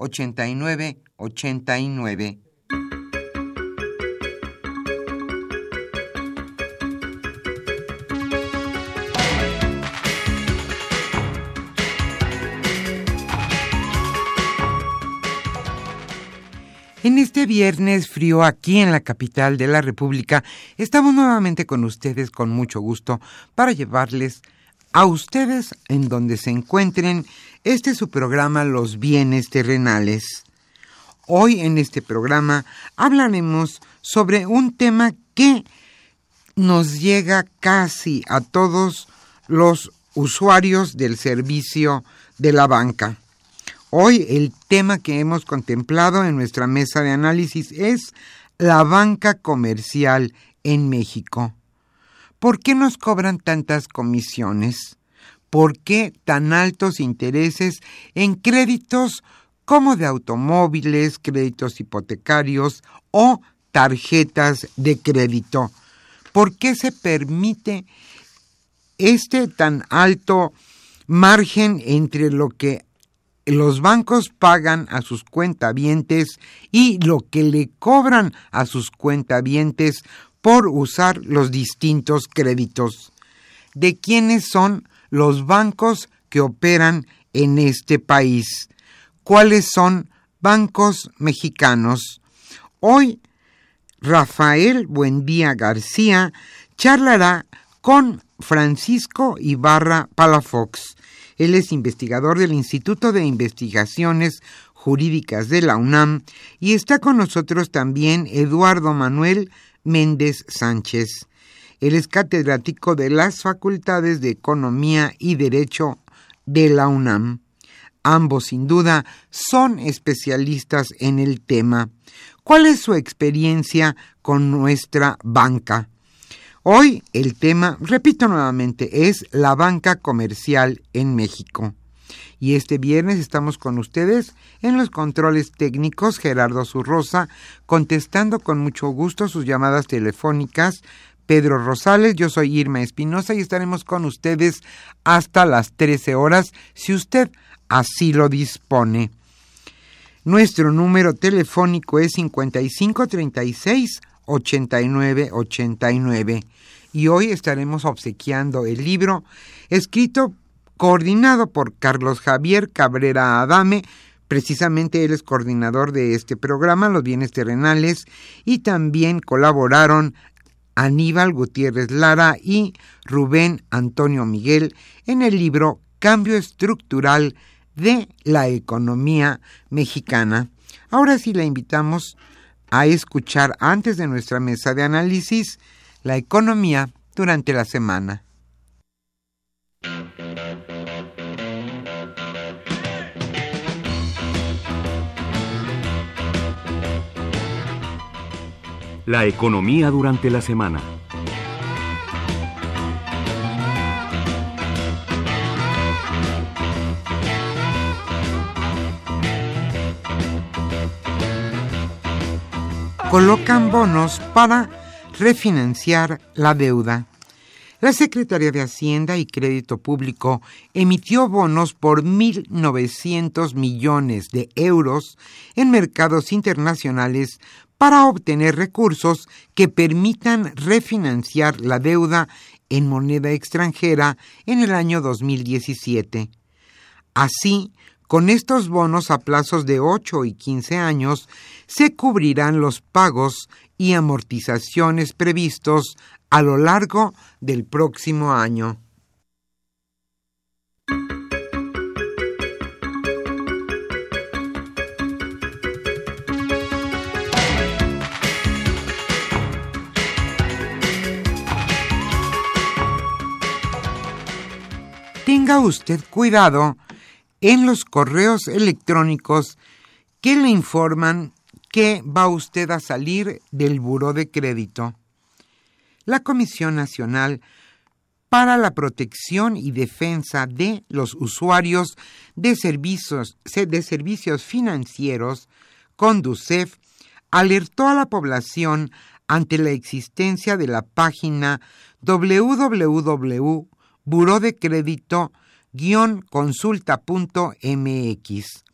8989. En este viernes frío aquí en la capital de la República, estamos nuevamente con ustedes con mucho gusto para llevarles a ustedes en donde se encuentren este es su programa Los bienes terrenales. Hoy en este programa hablaremos sobre un tema que nos llega casi a todos los usuarios del servicio de la banca. Hoy el tema que hemos contemplado en nuestra mesa de análisis es la banca comercial en México. ¿Por qué nos cobran tantas comisiones? ¿Por qué tan altos intereses en créditos como de automóviles, créditos hipotecarios o tarjetas de crédito? ¿Por qué se permite este tan alto margen entre lo que los bancos pagan a sus cuentavientes y lo que le cobran a sus cuentavientes por usar los distintos créditos? ¿De quiénes son los bancos que operan en este país. ¿Cuáles son bancos mexicanos? Hoy, Rafael Buendía García charlará con Francisco Ibarra Palafox. Él es investigador del Instituto de Investigaciones Jurídicas de la UNAM y está con nosotros también Eduardo Manuel Méndez Sánchez. Él es catedrático de las Facultades de Economía y Derecho de la UNAM. Ambos, sin duda, son especialistas en el tema. ¿Cuál es su experiencia con nuestra banca? Hoy el tema, repito nuevamente, es la banca comercial en México. Y este viernes estamos con ustedes en los controles técnicos Gerardo Zurrosa, contestando con mucho gusto sus llamadas telefónicas Pedro Rosales, yo soy Irma Espinosa y estaremos con ustedes hasta las 13 horas, si usted así lo dispone. Nuestro número telefónico es 5536 8989 y hoy estaremos obsequiando el libro escrito coordinado por Carlos Javier Cabrera Adame, precisamente él es coordinador de este programa, Los Bienes Terrenales, y también colaboraron Aníbal Gutiérrez Lara y Rubén Antonio Miguel en el libro Cambio Estructural de la Economía Mexicana. Ahora sí la invitamos a escuchar antes de nuestra mesa de análisis la economía durante la semana. La economía durante la semana. Colocan bonos para refinanciar la deuda. La Secretaría de Hacienda y Crédito Público emitió bonos por 1.900 millones de euros en mercados internacionales para obtener recursos que permitan refinanciar la deuda en moneda extranjera en el año 2017. Así, con estos bonos a plazos de 8 y 15 años, se cubrirán los pagos y amortizaciones previstos a lo largo del próximo año. Usted cuidado en los correos electrónicos que le informan que va usted a salir del buro de crédito. La Comisión Nacional para la Protección y Defensa de los Usuarios de Servicios, de servicios Financieros, CONDUCEF, alertó a la población ante la existencia de la página www.burodecrédito-consulta.mx.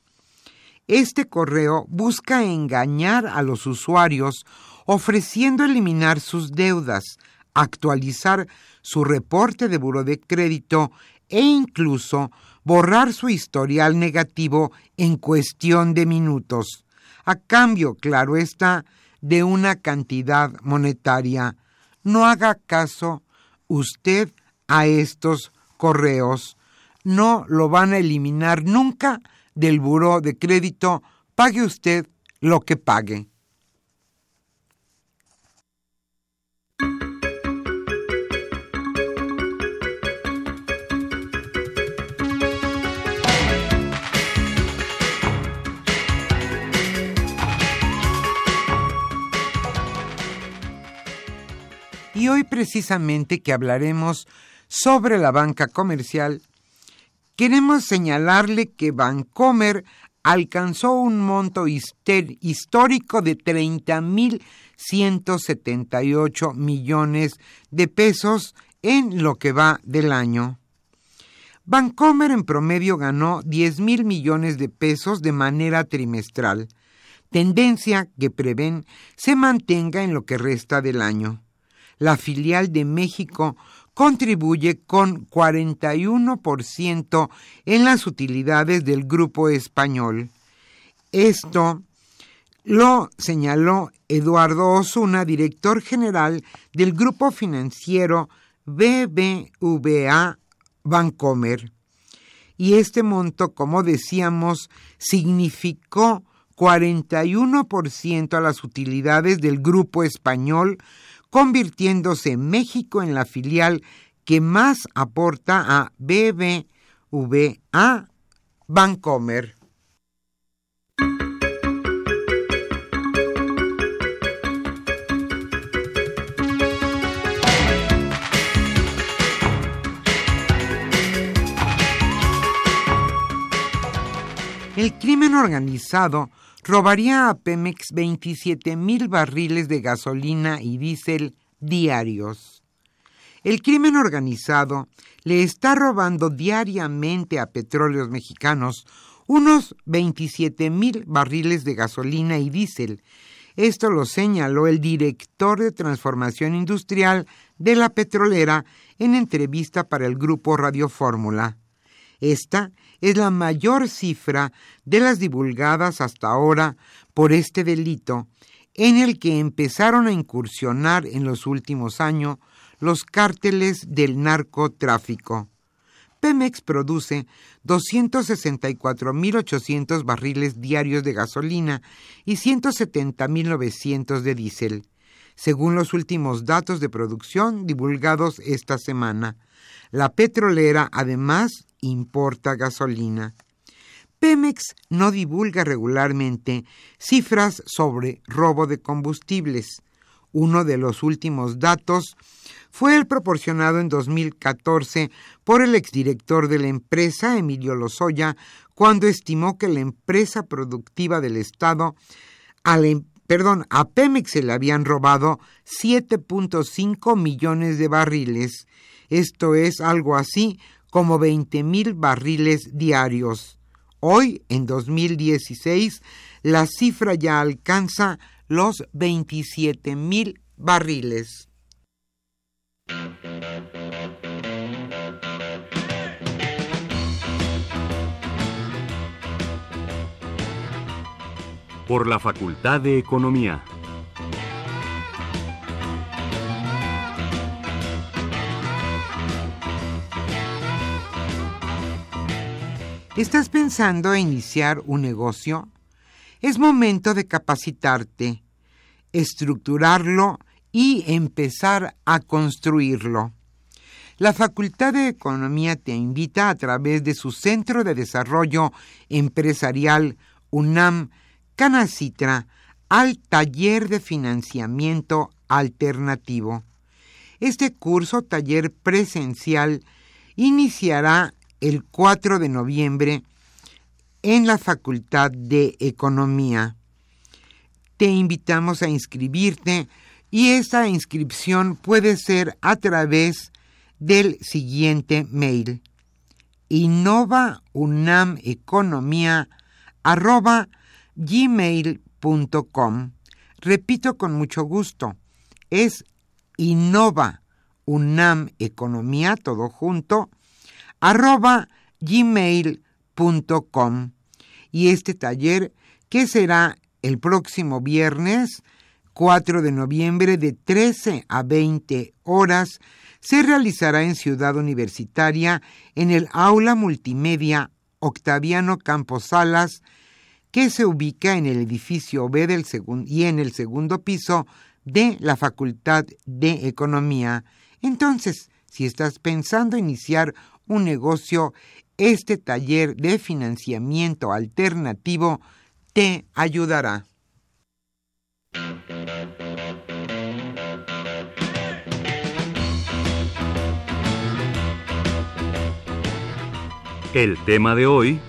Este correo busca engañar a los usuarios ofreciendo eliminar sus deudas, actualizar su reporte de buro de crédito e incluso borrar su historial negativo en cuestión de minutos, a cambio, claro está, de una cantidad monetaria. No haga caso usted a estos correos. No lo van a eliminar nunca del buró de crédito, pague usted lo que pague. Y hoy precisamente que hablaremos sobre la banca comercial, queremos señalarle que Bancomer alcanzó un monto histórico de 30.178 millones de pesos en lo que va del año. Bancomer en promedio ganó 10 mil millones de pesos de manera trimestral, tendencia que prevén se mantenga en lo que resta del año. La filial de México contribuye con 41% en las utilidades del grupo español. Esto lo señaló Eduardo Osuna, director general del grupo financiero BBVA Bancomer. Y este monto, como decíamos, significó 41% a las utilidades del grupo español convirtiéndose México en la filial que más aporta a BBVA Bancomer. El crimen organizado robaría a Pemex 27 mil barriles de gasolina y diésel diarios. El crimen organizado le está robando diariamente a petróleos mexicanos unos 27 mil barriles de gasolina y diésel. Esto lo señaló el director de transformación industrial de la petrolera en entrevista para el grupo Radio Fórmula. Esta es la mayor cifra de las divulgadas hasta ahora por este delito, en el que empezaron a incursionar en los últimos años los cárteles del narcotráfico. Pemex produce 264.800 barriles diarios de gasolina y 170.900 de diésel, según los últimos datos de producción divulgados esta semana. La petrolera, además, importa gasolina. Pemex no divulga regularmente cifras sobre robo de combustibles. Uno de los últimos datos fue el proporcionado en 2014 por el exdirector de la empresa, Emilio Lozoya, cuando estimó que la empresa productiva del Estado, al, em, perdón, a Pemex se le habían robado 7.5 millones de barriles. Esto es algo así como 20 mil barriles diarios. Hoy, en 2016, la cifra ya alcanza los 27 mil barriles. Por la Facultad de Economía. ¿Estás pensando en iniciar un negocio? Es momento de capacitarte, estructurarlo y empezar a construirlo. La Facultad de Economía te invita a través de su Centro de Desarrollo Empresarial UNAM Canacitra al taller de financiamiento alternativo. Este curso taller presencial iniciará el 4 de noviembre en la Facultad de Economía. Te invitamos a inscribirte y esa inscripción puede ser a través del siguiente mail innovaunameconomía@gmail.com. Repito con mucho gusto, es innova unam economía todo junto arroba gmail.com y este taller que será el próximo viernes 4 de noviembre de 13 a 20 horas se realizará en Ciudad Universitaria en el aula multimedia Octaviano Campos Salas que se ubica en el edificio B del y en el segundo piso de la Facultad de Economía. Entonces, si estás pensando iniciar un negocio, este taller de financiamiento alternativo te ayudará. El tema de hoy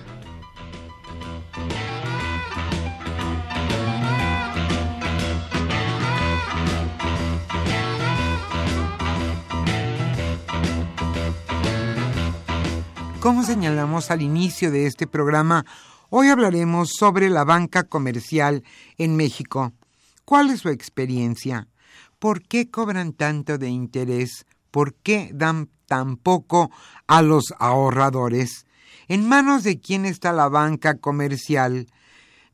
Como señalamos al inicio de este programa, hoy hablaremos sobre la banca comercial en México. ¿Cuál es su experiencia? ¿Por qué cobran tanto de interés? ¿Por qué dan tan poco a los ahorradores? ¿En manos de quién está la banca comercial?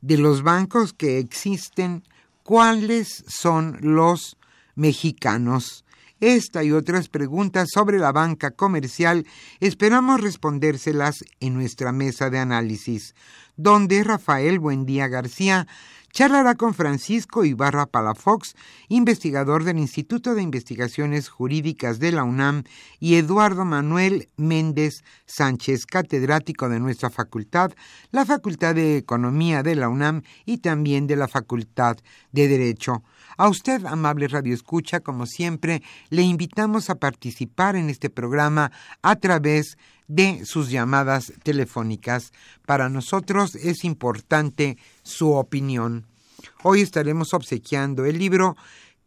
De los bancos que existen, ¿cuáles son los mexicanos? Esta y otras preguntas sobre la banca comercial esperamos respondérselas en nuestra mesa de análisis, donde Rafael Buendía García charlará con Francisco Ibarra Palafox, investigador del Instituto de Investigaciones Jurídicas de la UNAM, y Eduardo Manuel Méndez Sánchez, catedrático de nuestra facultad, la Facultad de Economía de la UNAM y también de la Facultad de Derecho. A usted, amable Radio Escucha, como siempre, le invitamos a participar en este programa a través de sus llamadas telefónicas. Para nosotros es importante su opinión. Hoy estaremos obsequiando el libro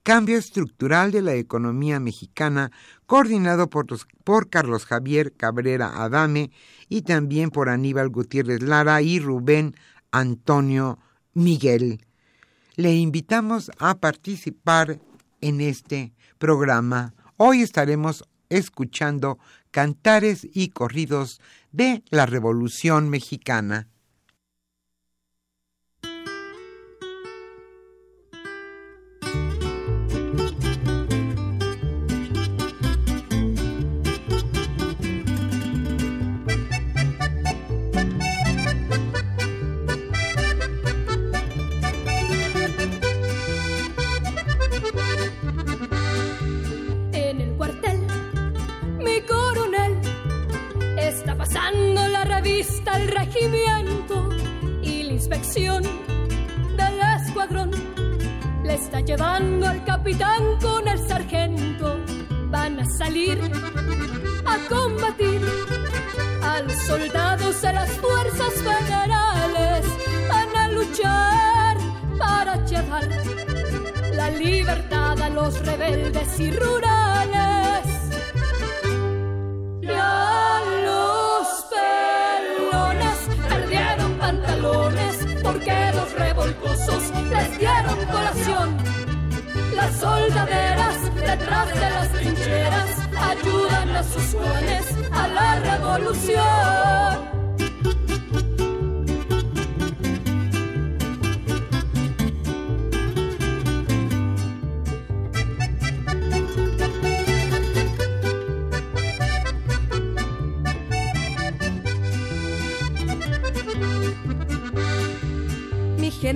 Cambio Estructural de la Economía Mexicana, coordinado por, por, Carlos Javier Cabrera Adame y también por Aníbal Gutiérrez Lara y Rubén Antonio Miguel le invitamos a participar en este programa. Hoy estaremos escuchando cantares y corridos de la Revolución Mexicana.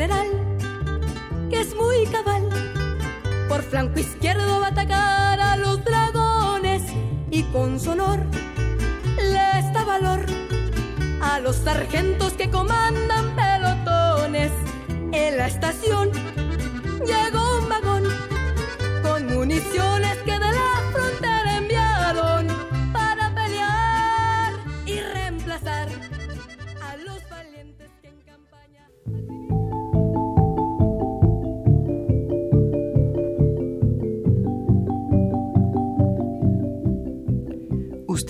General, que es muy cabal. Por flanco izquierdo va a atacar a los dragones y con su honor les da valor a los sargentos que comandan pelotones. En la estación llegó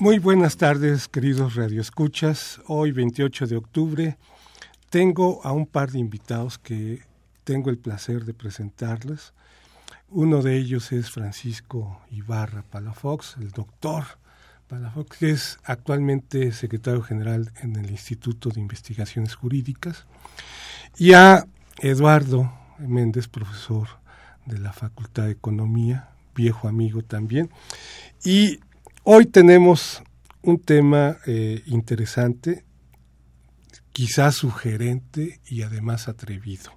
Muy buenas tardes, queridos radioescuchas. Hoy, 28 de octubre, tengo a un par de invitados que tengo el placer de presentarles. Uno de ellos es Francisco Ibarra Palafox, el doctor Palafox, que es actualmente secretario general en el Instituto de Investigaciones Jurídicas, y a Eduardo Méndez, profesor de la Facultad de Economía, viejo amigo también. Y hoy tenemos un tema eh, interesante, quizás sugerente y además atrevido.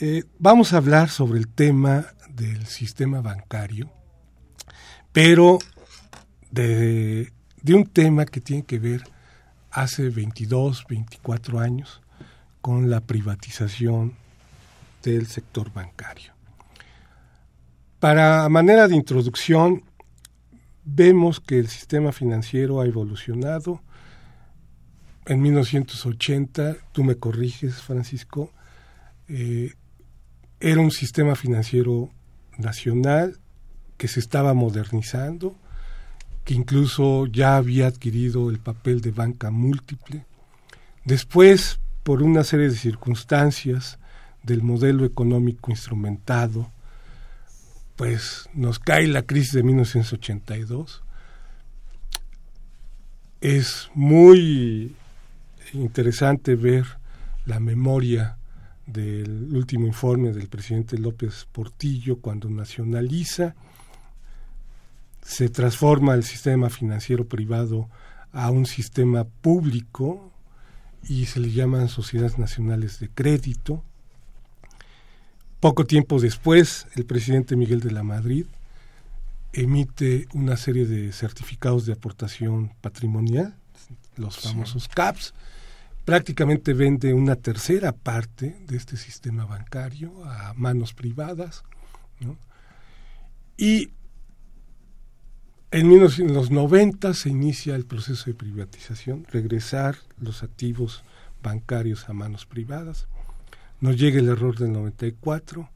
Eh, vamos a hablar sobre el tema del sistema bancario, pero de, de, un tema que tiene que ver hace 22, 24 años con la privatización del sector bancario. Para manera de introducción, vemos que el sistema financiero ha evolucionado. En 1980, tú me corriges, Francisco, eh, era un sistema financiero nacional que se estaba modernizando, que incluso ya había adquirido el papel de banca múltiple. Después, por una serie de circunstancias del modelo económico instrumentado, pues nos cae la crisis de 1982. Es muy interesante ver la memoria del último informe del presidente López Portillo cuando nacionaliza, se transforma el sistema financiero privado a un sistema público y se le llaman sociedades nacionales de crédito. Poco tiempo después, el presidente Miguel de la Madrid emite una serie de certificados de aportación patrimonial, los famosos CAPS, prácticamente vende una tercera parte de este sistema bancario a manos privadas. ¿no? Y en los 90 se inicia el proceso de privatización, regresar los activos bancarios a manos privadas. Nos llega el error del 94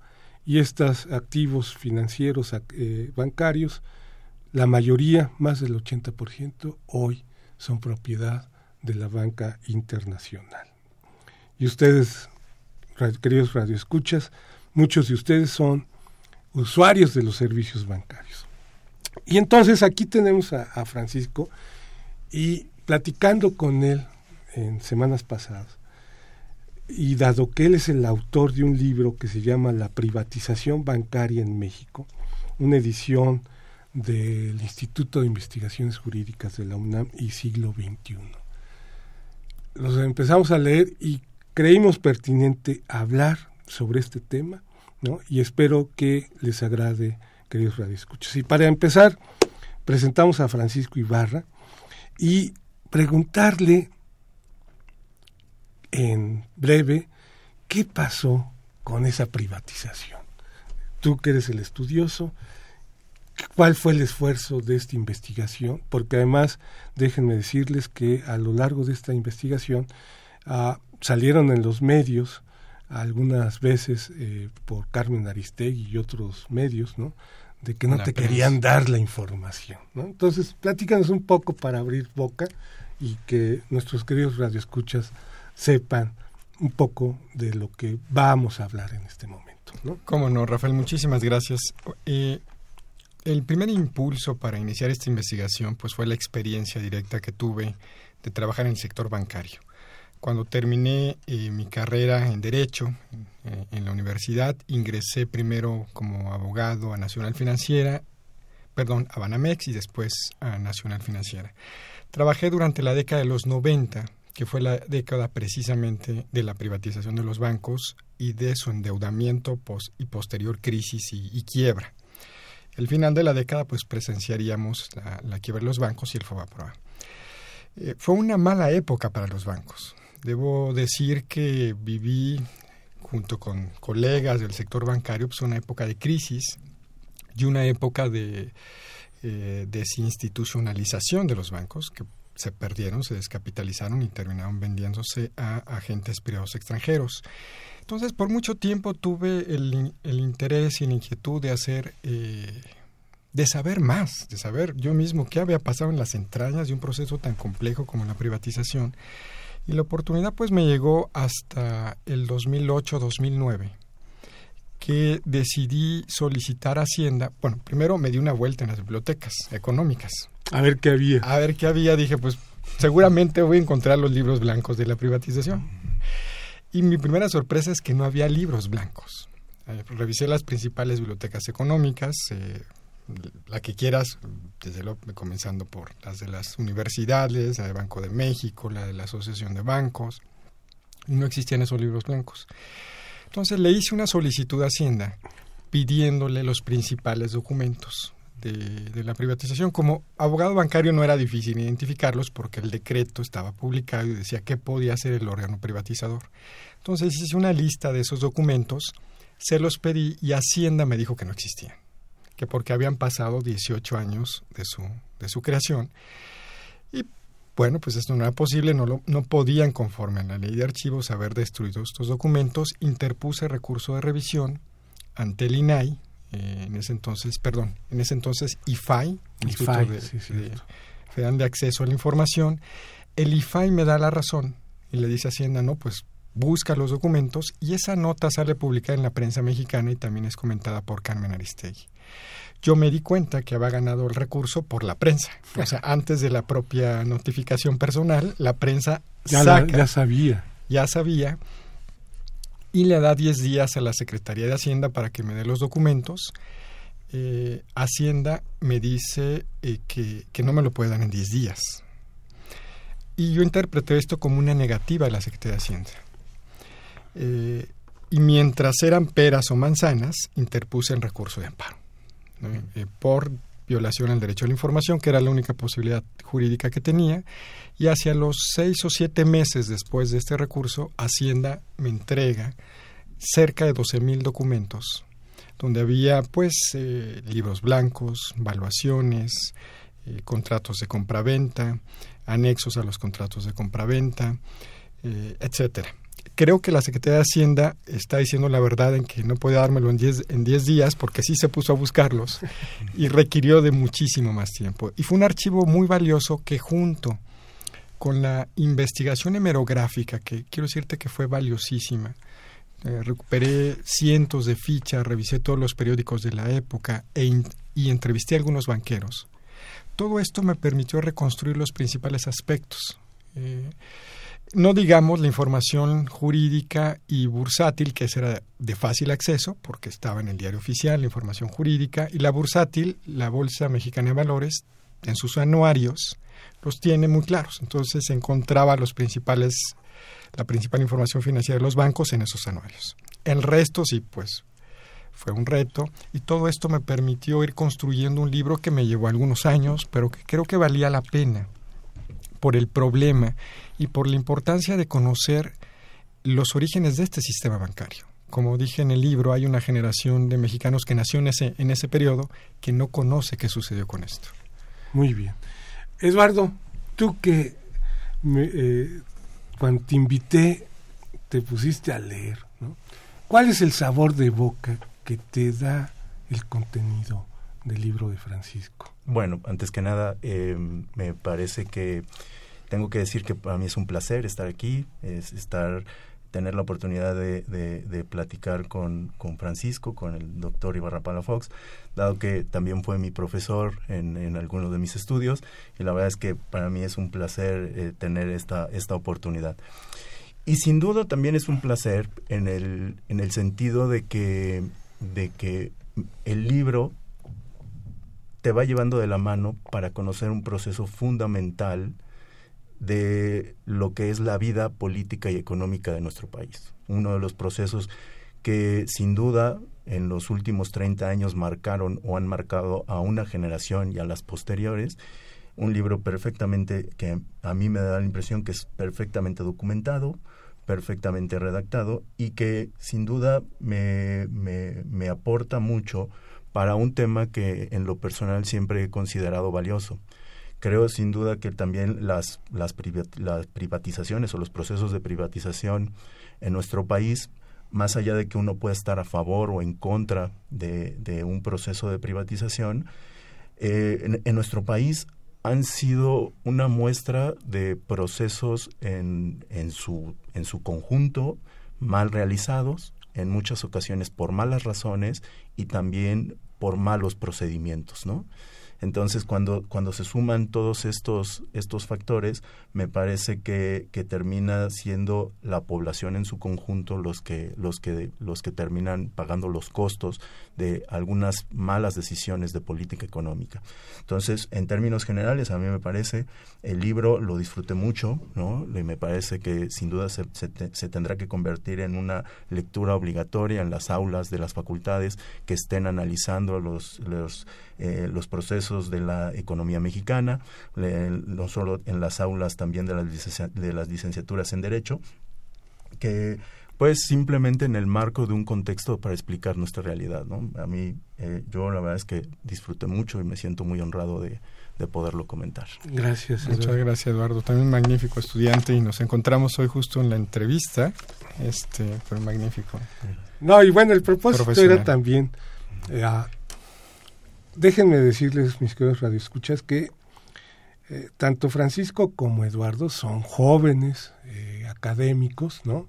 y estos activos financieros eh, bancarios, la mayoría, más del 80%, hoy son propiedad de la banca internacional. Y ustedes, queridos radioescuchas, muchos de ustedes son usuarios de los servicios bancarios. Y entonces aquí tenemos a, a Francisco y platicando con él en semanas pasadas, y dado que él es el autor de un libro que se llama La privatización bancaria en México, una edición del Instituto de Investigaciones Jurídicas de la UNAM y siglo XXI los empezamos a leer y creímos pertinente hablar sobre este tema, ¿no? Y espero que les agrade, queridos radioescuchos. Y para empezar, presentamos a Francisco Ibarra y preguntarle en breve qué pasó con esa privatización. Tú que eres el estudioso, ¿cuál fue el esfuerzo de esta investigación? Porque además, déjenme decirles que a lo largo de esta investigación ah, salieron en los medios algunas veces eh, por Carmen Aristegui y otros medios, ¿no? De que no te querían dar la información, ¿no? Entonces, platícanos un poco para abrir boca y que nuestros queridos radioescuchas sepan un poco de lo que vamos a hablar en este momento. Cómo no, Rafael, muchísimas gracias. El primer impulso para iniciar esta investigación pues fue la experiencia directa que tuve de trabajar en el sector bancario. Cuando terminé eh, mi carrera en Derecho eh, en la universidad, ingresé primero como abogado a Nacional Financiera, perdón, a Banamex y después a Nacional Financiera. Trabajé durante la década de los 90 que fue la década precisamente de la privatización de los bancos y de su endeudamiento y posterior crisis y, quiebra. El final de la década pues presenciaríamos la, quiebra de los bancos y el FOBAPROA. Eh, fue una mala época para los bancos. Debo decir que viví junto con colegas del sector bancario pues una época de crisis y una época de eh, desinstitucionalización de los bancos se perdieron, se descapitalizaron y terminaron vendiéndose a agentes privados extranjeros. Entonces, por mucho tiempo tuve el, interés y la inquietud de hacer, eh, de saber más, de saber yo mismo qué había pasado en las entrañas de un proceso tan complejo como la privatización. Y la oportunidad pues me llegó hasta el 2008-2009 que decidí solicitar Hacienda. Bueno, primero me di una vuelta en las bibliotecas económicas. A ver qué había. A ver qué había. Dije, pues seguramente voy a encontrar los libros blancos de la privatización. Y mi primera sorpresa es que no había libros blancos. Eh, revisé las principales bibliotecas económicas, eh, la que quieras, desde lo, comenzando por las de las universidades, la del Banco de México, la de la Asociación de Bancos. No existían esos libros blancos. Entonces le hice una solicitud a Hacienda pidiéndole los principales documentos de, la privatización. Como abogado bancario no era difícil identificarlos porque el decreto estaba publicado y decía qué podía hacer el órgano privatizador. Entonces hice una lista de esos documentos, se los pedí y Hacienda me dijo que no existían, que porque habían pasado 18 años de su, de su creación. Y bueno, pues esto no era posible, no, lo, no podían, conforme a la ley de archivos, haber destruido estos documentos. Interpuse recurso de revisión ante el INAI, eh, en ese entonces, perdón, en ese entonces IFAI, Instituto de, Federal de Acceso a la Información. El IFAI me da la razón y le dice a Hacienda, no, pues busca los documentos y esa nota sale publicada en la prensa mexicana y también es comentada por Carmen Aristegui yo me di cuenta que había ganado el recurso por la prensa. O sea, antes de la propia notificación personal, la prensa ya, ya sabía. Ya sabía. Y le da 10 días a la Secretaría de Hacienda para que me dé los documentos. Eh, Hacienda me dice eh, que, que, no me lo puede dar en 10 días. Y yo interpreté esto como una negativa de la Secretaría de Hacienda. Eh, y mientras eran peras o manzanas, interpuse el recurso de amparo. Eh, por violación al derecho a la información, que era la única posibilidad jurídica que tenía, y hacia los seis o siete meses después de este recurso, Hacienda me entrega cerca de 12 mil documentos, donde había pues eh, libros blancos, valuaciones, eh, contratos de compraventa, anexos a los contratos de compraventa, etcétera creo que la Secretaría de Hacienda está diciendo la verdad en que no puede dármelo en 10 en diez días porque sí se puso a buscarlos y requirió de muchísimo más tiempo. Y fue un archivo muy valioso que junto con la investigación hemerográfica, que quiero decirte que fue valiosísima, eh, recuperé cientos de fichas, revisé todos los periódicos de la época e y entrevisté a algunos banqueros. Todo esto me permitió reconstruir los principales aspectos. Eh, no digamos la información jurídica y bursátil, que era de fácil acceso, porque estaba en el diario oficial, la información jurídica, y la bursátil, la Bolsa Mexicana de Valores, en sus anuarios, los tiene muy claros. Entonces se encontraba los principales, la principal información financiera de los bancos en esos anuarios. El resto sí, pues, fue un reto y todo esto me permitió ir construyendo un libro que me llevó algunos años, pero que creo que valía la pena por el problema y por la importancia de conocer los orígenes de este sistema bancario. Como dije en el libro, hay una generación de mexicanos que nació en ese, en ese periodo que no conoce qué sucedió con esto. Muy bien. Eduardo, tú que eh, cuando te invité te pusiste a leer, ¿no? ¿Cuál es el sabor de boca que te da el contenido del libro de Francisco? Bueno, antes que nada, eh, me parece que tengo que decir que para mí es un placer estar aquí, es estar tener la oportunidad de, platicar con, con, Francisco, con el doctor Ibarra Palafox, dado que también fue mi profesor en, en, algunos de mis estudios, y la verdad es que para mí es un placer eh, tener esta, esta oportunidad. Y sin duda también es un placer en el, en el sentido de que, de que el libro te va llevando de la mano para conocer un proceso fundamental de lo que es la vida política y económica de nuestro país. Uno de los procesos que sin duda en los últimos 30 años marcaron o han marcado a una generación y a las posteriores. Un libro perfectamente que a mí me da la impresión que es perfectamente documentado, perfectamente redactado y que sin duda me, me, me aporta mucho para un tema que en lo personal siempre he considerado valioso. Creo sin duda que también las, las, privatizaciones o los procesos de privatización en nuestro país, más allá de que uno pueda estar a favor o en contra de, un proceso de privatización, eh, en, nuestro país han sido una muestra de procesos en, en, su, en su conjunto mal realizados, en muchas ocasiones por malas razones y también por malos procedimientos, ¿no? Entonces, cuando, cuando se suman todos estos, estos factores, me parece que, que termina siendo la población en su conjunto los que, los, que, los que terminan pagando los costos de algunas malas decisiones de política económica. Entonces, en términos generales, a mí me parece, el libro lo disfruté mucho, ¿no? Y me parece que sin duda se, se tendrá que convertir en una lectura obligatoria en las aulas de las facultades que estén analizando los, los eh, los procesos de la economía mexicana, no solo en las aulas también de las, de las licenciaturas en Derecho, que pues simplemente en el marco de un contexto para explicar nuestra realidad. ¿no? A mí, eh, yo la verdad es que disfruté mucho y me siento muy honrado de, de poderlo comentar. Gracias. Muchas gracias, Eduardo. También magnífico estudiante y nos encontramos hoy justo en la entrevista. Este, fue magnífico. No, y bueno, el propósito era también eh, déjenme decirles, mis queridos radioescuchas, que eh, tanto Francisco como Eduardo son jóvenes eh, académicos, ¿no?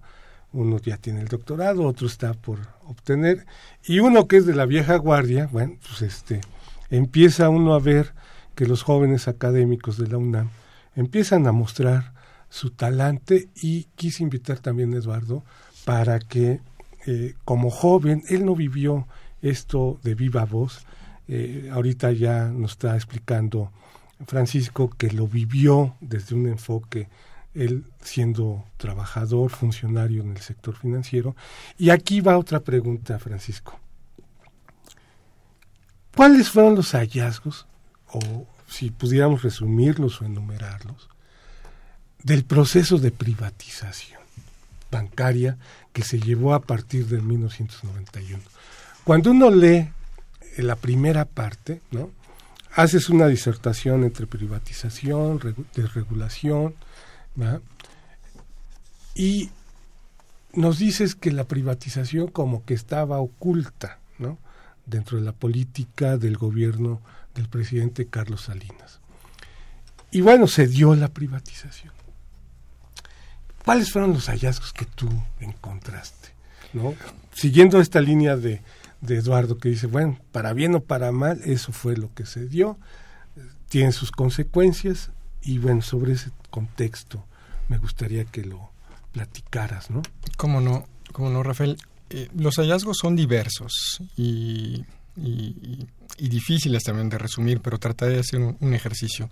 Uno ya tiene el doctorado, otro está por obtener, y uno que es de la vieja guardia, bueno, pues este, empieza uno a ver que los jóvenes académicos de la UNAM empiezan a mostrar su talante y quise invitar también a Eduardo para que eh, como joven, él no vivió esto de viva voz, eh, ahorita ya nos está explicando Francisco que lo vivió desde un enfoque, él siendo trabajador, funcionario en el sector financiero. Y aquí va otra pregunta, Francisco. ¿Cuáles fueron los hallazgos, o si pudiéramos resumirlos o enumerarlos, del proceso de privatización bancaria que se llevó a partir del 1991? Cuando uno lee la primera parte, ¿no? Haces una disertación entre privatización, desregulación, y nos dices que la privatización como que estaba oculta, ¿no? Dentro de la política del gobierno del presidente Carlos Salinas. Y bueno, se dio la privatización. ¿Cuáles fueron los hallazgos que tú encontraste? ¿no? Siguiendo esta línea de de Eduardo que dice, bueno, para bien o para mal, eso fue lo que se dio, tiene sus consecuencias y bueno, sobre ese contexto me gustaría que lo platicaras, ¿no? Cómo no, cómo no, Rafael. Eh, los hallazgos son diversos y, y, difíciles también de resumir, pero trataré de hacer un, ejercicio.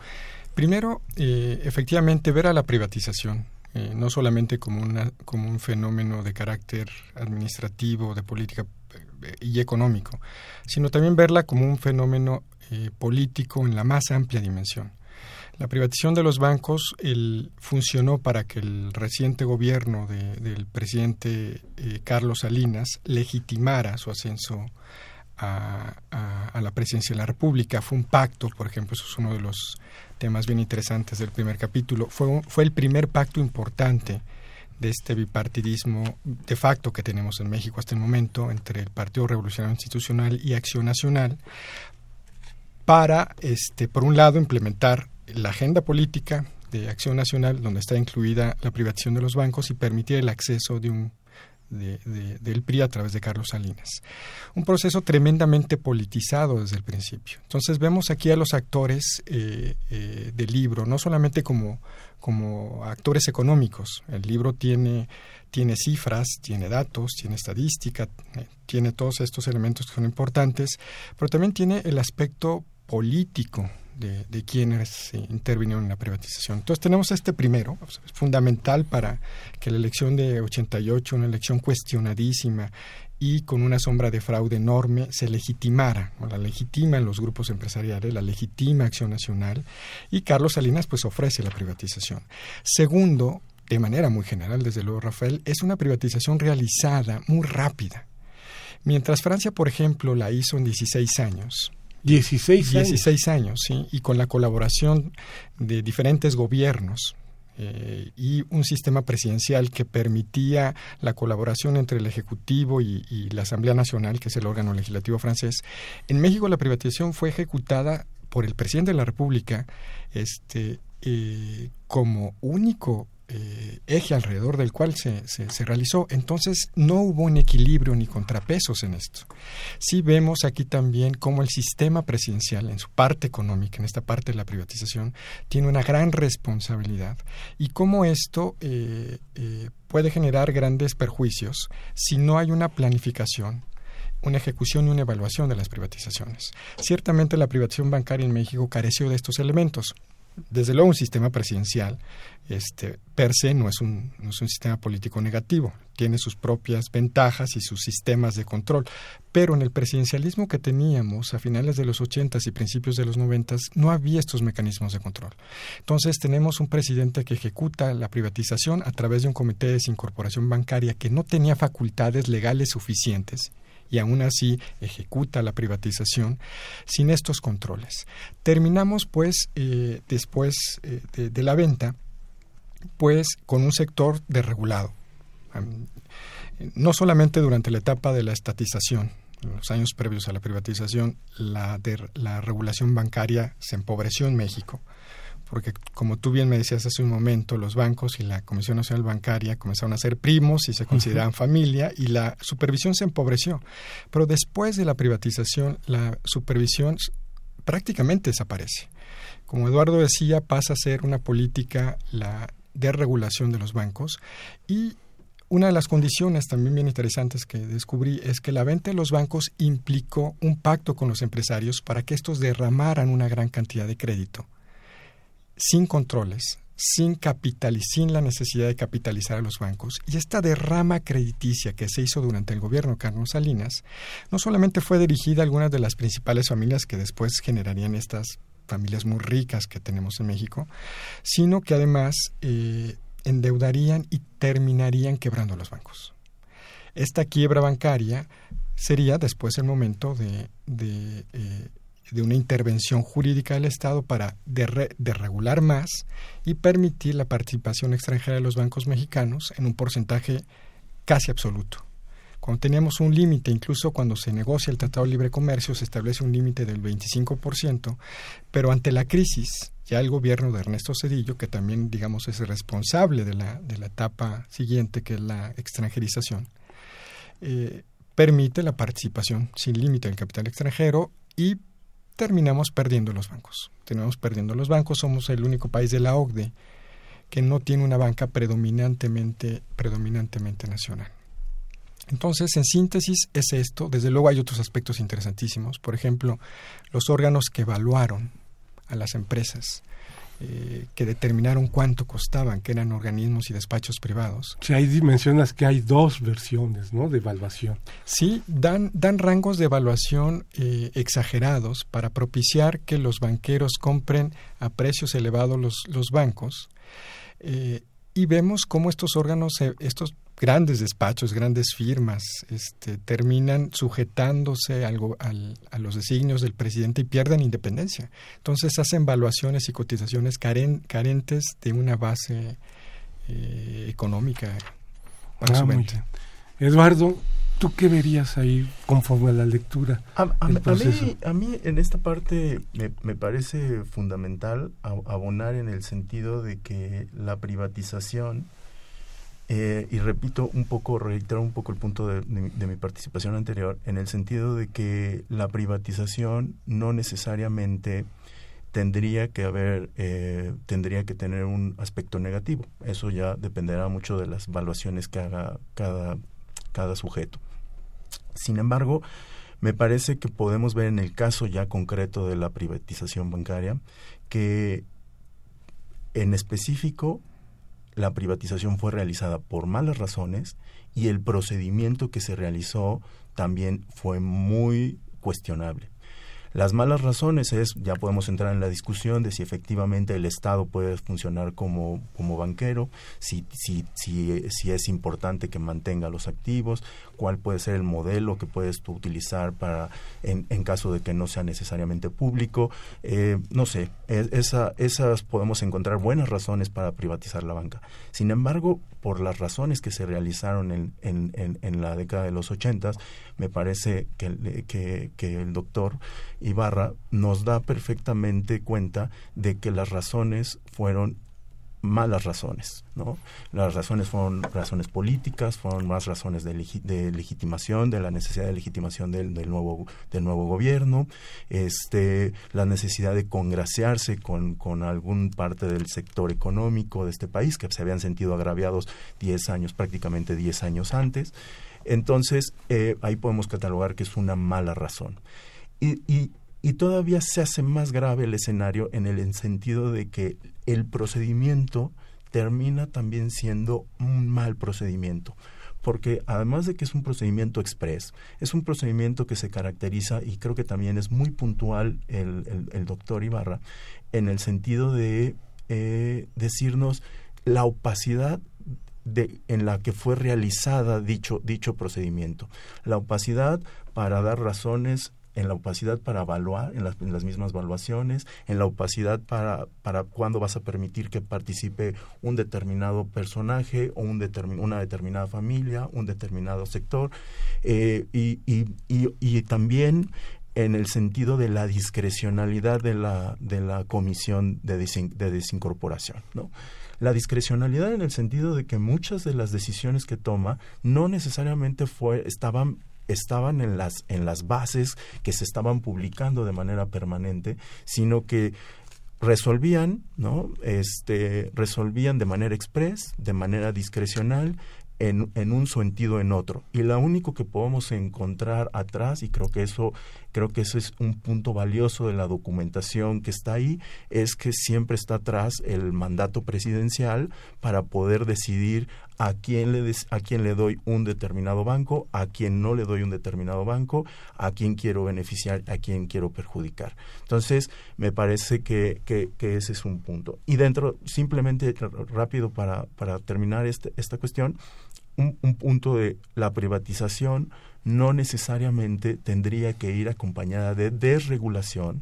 Primero, eh, efectivamente, ver a la privatización, eh, no solamente como, una, como un fenómeno de carácter administrativo, de política y económico, sino también verla como un fenómeno eh, político en la más amplia dimensión. La privatización de los bancos el, funcionó para que el reciente gobierno del presidente eh, Carlos Salinas legitimara su ascenso a, la presidencia de la República. Fue un pacto, por ejemplo, eso es uno de los temas bien interesantes del primer capítulo. Fue, fue el primer pacto importante de este bipartidismo de facto que tenemos en México hasta el momento entre el Partido Revolucionario Institucional y Acción Nacional para, este, por un lado, implementar la agenda política de Acción Nacional, donde está incluida la privatización de los bancos y permitir el acceso de un del PRI a través de Carlos Salinas. Un proceso tremendamente politizado desde el principio. Entonces vemos aquí a los actores eh, eh, del libro, no solamente como, como actores económicos. El libro tiene, tiene cifras, tiene datos, tiene estadística, eh, tiene todos estos elementos que son importantes, pero también tiene el aspecto político de, quienes intervinieron en la privatización. Entonces tenemos este primero, fundamental para que la elección de 88, una elección cuestionadísima y con una sombra de fraude enorme, se legitimara, o la legitiman los grupos empresariales, la legitima Acción Nacional, y Carlos Salinas pues ofrece la privatización. Segundo, de manera muy general, desde luego, Rafael, es una privatización realizada muy rápida. Mientras Francia, por ejemplo, la hizo en 16 años, 16 años. 16 años, sí, y con la colaboración de diferentes gobiernos. Eh, y un sistema presidencial que permitía la colaboración entre el Ejecutivo y, la Asamblea Nacional, que es el órgano legislativo francés. En México la privatización fue ejecutada por el presidente de la República este, eh, como único eh, eje alrededor del cual se, se, realizó. Entonces no hubo un equilibrio ni contrapesos en esto. Sí vemos aquí también cómo el sistema presidencial, en su parte económica, en esta parte de la privatización, tiene una gran responsabilidad y cómo esto eh, eh, puede generar grandes perjuicios si no hay una planificación una ejecución y una evaluación de las privatizaciones. Ciertamente la privatización bancaria en México careció de estos elementos desde luego un sistema presidencial este, per se no es, un, no es un sistema político negativo, tiene sus propias ventajas y sus sistemas de control, pero en el presidencialismo que teníamos a finales de los 80 y principios de los 90 no había estos mecanismos de control. Entonces tenemos un presidente que ejecuta la privatización a través de un comité de desincorporación bancaria que no tenía facultades legales suficientes y aún así ejecuta la privatización sin estos controles. Terminamos pues eh, después eh, de, la venta pues con un sector desregulado. No solamente durante la etapa de la estatización, en los años previos a la privatización, la, la regulación bancaria se empobreció en México porque como tú bien me decías hace un momento, los bancos y la Comisión Nacional Bancaria comenzaron a ser primos y se consideraban familia y la supervisión se empobreció. Pero después de la privatización, la supervisión prácticamente desaparece. Como Eduardo decía, pasa a ser una política la de regulación de los bancos y una de las condiciones también bien interesantes que descubrí es que la venta de los bancos implicó un pacto con los empresarios para que estos derramaran una gran cantidad de crédito sin controles, sin capital y sin la necesidad de capitalizar a los bancos. Y esta derrama crediticia que se hizo durante el gobierno Carlos Salinas no solamente fue dirigida a algunas de las principales familias que después generarían estas familias muy ricas que tenemos en México, sino que además eh, endeudarían y terminarían quebrando los bancos. Esta quiebra bancaria sería después el momento de, eh, de una intervención jurídica del Estado para desregular más y permitir la participación extranjera de los bancos mexicanos en un porcentaje casi absoluto. Cuando teníamos un límite, incluso cuando se negocia el Tratado de Libre Comercio, se establece un límite del 25%, pero ante la crisis, ya el gobierno de Ernesto Cedillo, que también, digamos, es responsable de la, de la etapa siguiente, que es la extranjerización, eh, permite la participación sin límite del capital extranjero y terminamos perdiendo los bancos. Terminamos perdiendo los bancos, somos el único país de la OCDE que no tiene una banca predominantemente, predominantemente nacional. Entonces, en síntesis, es esto. Desde luego hay otros aspectos interesantísimos. Por ejemplo, los órganos que evaluaron a las empresas eh, que determinaron cuánto costaban, que eran organismos y despachos privados. Sí, ahí mencionas que hay dos versiones ¿no? de evaluación. Sí, dan, dan rangos de evaluación eh, exagerados para propiciar que los banqueros compren a precios elevados los, los bancos. Eh, y vemos cómo estos órganos, estos grandes despachos, grandes firmas, este, terminan sujetándose algo al, a los designios del presidente y pierden independencia. Entonces hacen valuaciones y cotizaciones carentes de una base eh, económica. Ah, Eduardo, ¿tú qué verías ahí conforme a la lectura? A, mí, a mí, en esta parte me, me parece fundamental abonar en el sentido de que la privatización eh, y repito un poco, reitero un poco el punto de, mi participación anterior, en el sentido de que la privatización no necesariamente tendría que haber, eh, tendría que tener un aspecto negativo. Eso ya dependerá mucho de las evaluaciones que haga cada, cada sujeto. Sin embargo, me parece que podemos ver en el caso ya concreto de la privatización bancaria que en específico la privatización fue realizada por malas razones y el procedimiento que se realizó también fue muy cuestionable. Las malas razones es, ya podemos entrar en la discusión de si efectivamente el Estado puede funcionar como, como banquero, si, si, si, si es importante que mantenga los activos, cuál puede ser el modelo que puedes tú utilizar para en, caso de que no sea necesariamente público. Eh, no sé, esa, esas podemos encontrar buenas razones para privatizar la banca. Sin embargo, por las razones que se realizaron en, la década de los ochentas, me parece que, que el doctor Ibarra nos da perfectamente cuenta de que las razones fueron malas razones, ¿no? Las razones fueron razones políticas, fueron más razones de, legitimación, de la necesidad de legitimación del, nuevo del nuevo gobierno, este, la necesidad de congraciarse con, con algún parte del sector económico de este país que se habían sentido agraviados 10 años, prácticamente 10 años antes. Entonces, eh, ahí podemos catalogar que es una mala razón. Y, y todavía se hace más grave el escenario en el sentido de que el procedimiento termina también siendo un mal procedimiento porque además de que es un procedimiento express, es un procedimiento que se caracteriza, y creo que también es muy puntual el, el, doctor Ibarra, en el sentido de eh, decirnos la opacidad de, en la que fue realizada dicho, dicho procedimiento. La opacidad para dar razones en la opacidad para evaluar, en las, mismas evaluaciones, en la opacidad para, para cuándo vas a permitir que participe un determinado personaje o un una determinada familia, un determinado sector, eh, y, y, y, también en el sentido de la discrecionalidad de la, de la comisión de, de desincorporación, ¿no? La discrecionalidad en el sentido de que muchas de las decisiones que toma no necesariamente fue, estaban estaban en las, en las bases que se estaban publicando de manera permanente, sino que resolvían, ¿no? Este, resolvían de manera express, de manera discrecional, en, en, un sentido en otro. Y lo único que podemos encontrar atrás, y creo que eso Creo que ese es un punto valioso de la documentación que está ahí, es que siempre está atrás el mandato presidencial para poder decidir a quién le a quién le doy un determinado banco, a quién no le doy un determinado banco, a quién quiero beneficiar, a quién quiero perjudicar. Entonces, me parece que, que, ese es un punto. Y dentro, simplemente rápido para, para terminar este, esta cuestión, un, un punto de la privatización no necesariamente tendría que ir acompañada de desregulación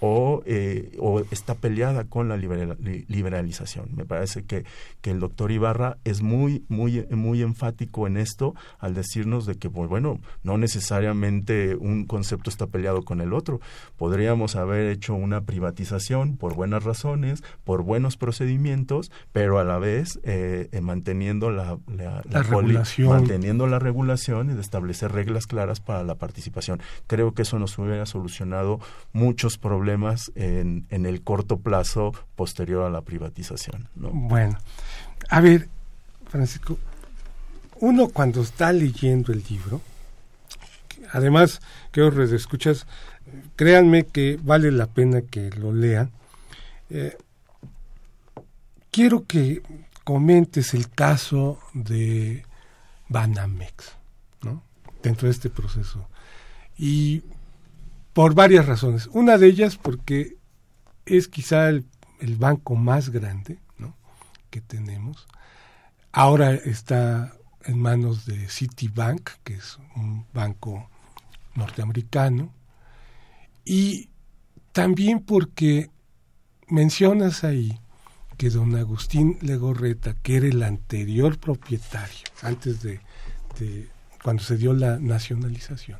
o, eh, o está peleada con la liberalización. Me parece que, que el doctor Ibarra es muy, muy, muy enfático en esto al decirnos de que, pues, bueno, no necesariamente un concepto está peleado con el otro. Podríamos haber hecho una privatización por buenas razones, por buenos procedimientos, pero a la vez eh, eh, manteniendo la, la, regulación. manteniendo la regulación y de establecer reglas claras para la participación. Creo que eso nos hubiera solucionado muchos problemas en, el corto plazo posterior a la privatización. Bueno, a ver, Francisco, uno cuando está leyendo el libro, además que os escuchas, créanme que vale la pena que lo lean. Eh, quiero que comentes el caso de Banamex. Dentro de este proceso. Y por varias razones. Una de ellas porque es quizá el, banco más grande ¿no? que tenemos. Ahora está en manos de Citibank, que es un banco norteamericano, y también porque mencionas ahí que don Agustín Legorreta, que era el anterior propietario, antes de, cuando se dio la nacionalización,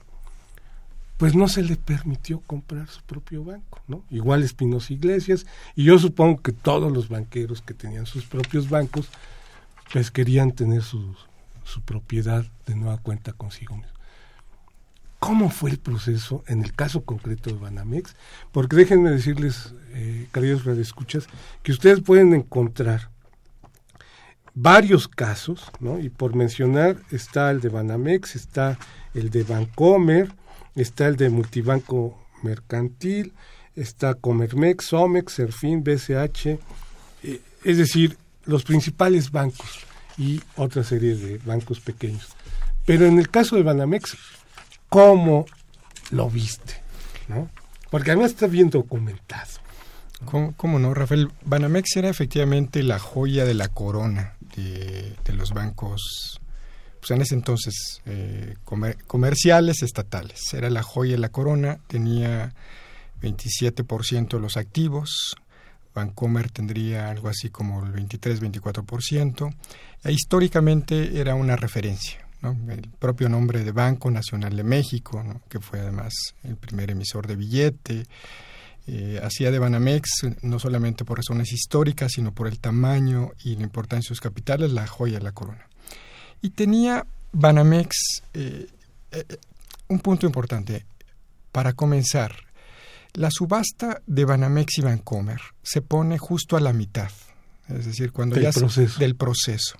pues no se le permitió comprar su propio banco, ¿no? Igual Espinosa Iglesias, y yo supongo que todos los banqueros que tenían sus propios bancos, pues querían tener su, propiedad de nueva cuenta consigo mismo. ¿Cómo fue el proceso en el caso concreto de Banamex? Porque déjenme decirles, eh, queridos radioescuchas, que ustedes pueden encontrar varios casos, ¿no? Y por mencionar está el de Banamex, está el de Bancomer, está el de Multibanco Mercantil, está Comermex, Somex, Serfín, BCH, eh, es decir, los principales bancos y otra serie de bancos pequeños. Pero en el caso de Banamex, cómo lo viste, ¿no? Porque además está bien documentado. ¿Cómo, no, Rafael? Banamex era efectivamente la joya de la corona de, los bancos, pues en ese entonces, eh, comerciales estatales. Era la joya de la corona, tenía 27% de los activos, Bancomer tendría algo así como el 23-24%, e históricamente era una referencia el propio nombre de Banco Nacional de México, que fue además el primer emisor de billete, eh, hacía de Banamex, no solamente por razones históricas, sino por el tamaño y la importancia de sus capitales, la joya de la corona. Y tenía Banamex eh, eh, un punto importante. Para comenzar, la subasta de Banamex y Bancomer se pone justo a la mitad, es decir, cuando del ya proceso. del proceso.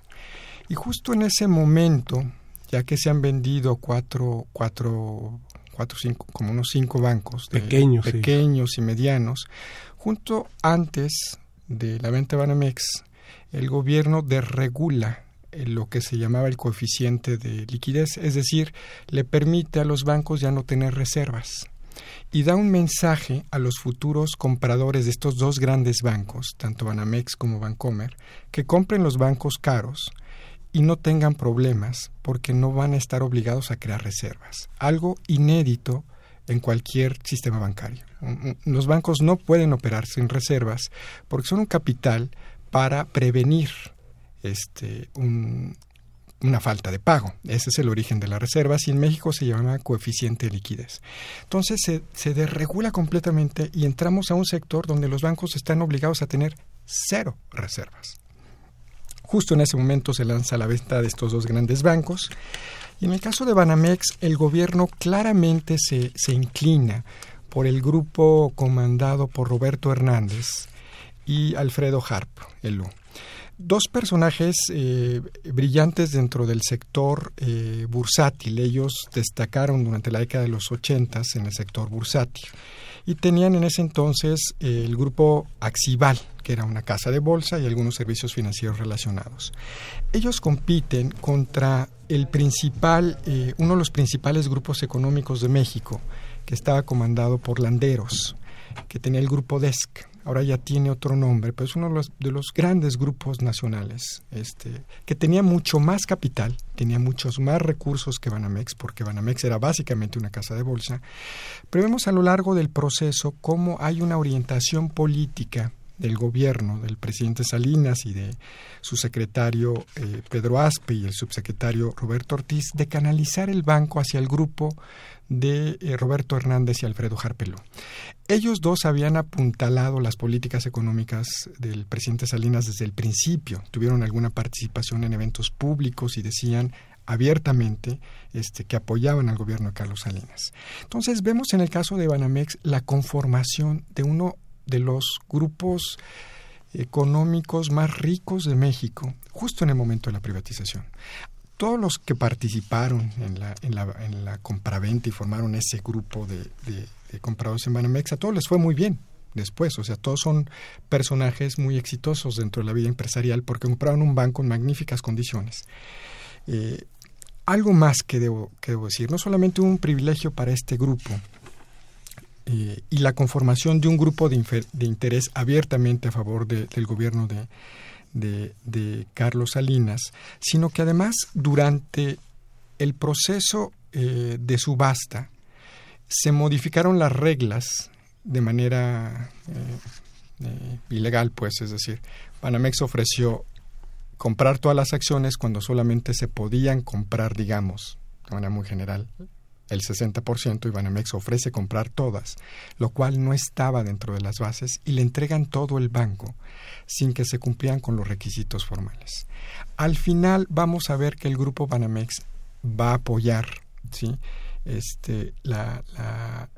Y justo en ese momento ya que se han vendido cuatro, cuatro, cuatro cinco, como unos cinco bancos pequeños, pequeños y medianos. Junto antes de la venta de Banamex, el gobierno desregula lo que se llamaba el coeficiente de liquidez, es decir, le permite a los bancos ya no tener reservas y da un mensaje a los futuros compradores de estos dos grandes bancos, tanto Banamex como Bancomer, que compren los bancos caros y no tengan problemas porque no van a estar obligados a crear reservas. Algo inédito en cualquier sistema bancario. Los bancos no pueden operar sin reservas porque son un capital para prevenir este, una falta de pago. Ese es el origen de las reservas y en México se llama coeficiente de liquidez. Entonces se, se desregula completamente y entramos a un sector donde los bancos están obligados a tener cero reservas. Justo en ese momento se lanza la venta de estos dos grandes bancos. Y en el caso de Banamex, el gobierno claramente se, se inclina por el grupo comandado por Roberto Hernández y Alfredo Harp, el Dos personajes eh, brillantes dentro del sector eh, bursátil. Ellos destacaron durante la década de los ochentas en el sector bursátil y tenían en ese entonces eh, el grupo Axival, que era una casa de bolsa y algunos servicios financieros relacionados. Ellos compiten contra el principal, uno de los principales grupos económicos de México, que estaba comandado por Landeros, que tenía el grupo DESC ahora ya tiene otro nombre, pero es uno de los, de los, grandes grupos nacionales, este, que tenía mucho más capital, tenía muchos más recursos que Banamex, porque Banamex era básicamente una casa de bolsa, pero vemos a lo largo del proceso cómo hay una orientación política del gobierno, del presidente Salinas y de su secretario eh, Pedro Aspe y el subsecretario Roberto Ortiz, de canalizar el banco hacia el grupo de eh, Roberto Hernández y Alfredo Harpeló. Ellos dos habían apuntalado las políticas económicas del presidente Salinas desde el principio, tuvieron alguna participación en eventos públicos y decían abiertamente este, que apoyaban al gobierno de Carlos Salinas. Entonces vemos en el caso de Banamex la conformación de uno de los grupos económicos más ricos de México, justo en el momento de la privatización todos los que participaron en la, en la, en la compraventa y formaron ese grupo de, compradores en Banamex, a todos les fue muy bien. después. O sea, todos son personajes muy exitosos dentro de la vida empresarial porque compraron un banco en magníficas condiciones. Eh, algo más que debo, que debo decir, no solamente un privilegio para este grupo eh, y la conformación de un grupo de, interés abiertamente a favor del gobierno de, de, Carlos Salinas, sino que además durante el proceso eh, de subasta se modificaron las reglas de manera eh, ilegal, pues, es decir, Banamex ofreció comprar todas las acciones cuando solamente se podían comprar, digamos, de manera muy general, el 60% y Banamex ofrece comprar todas, lo cual no estaba dentro de las bases y le entregan todo el banco sin que se cumplieran con los requisitos formales. Al final vamos a ver que el grupo Banamex va a apoyar ¿sí? este, la,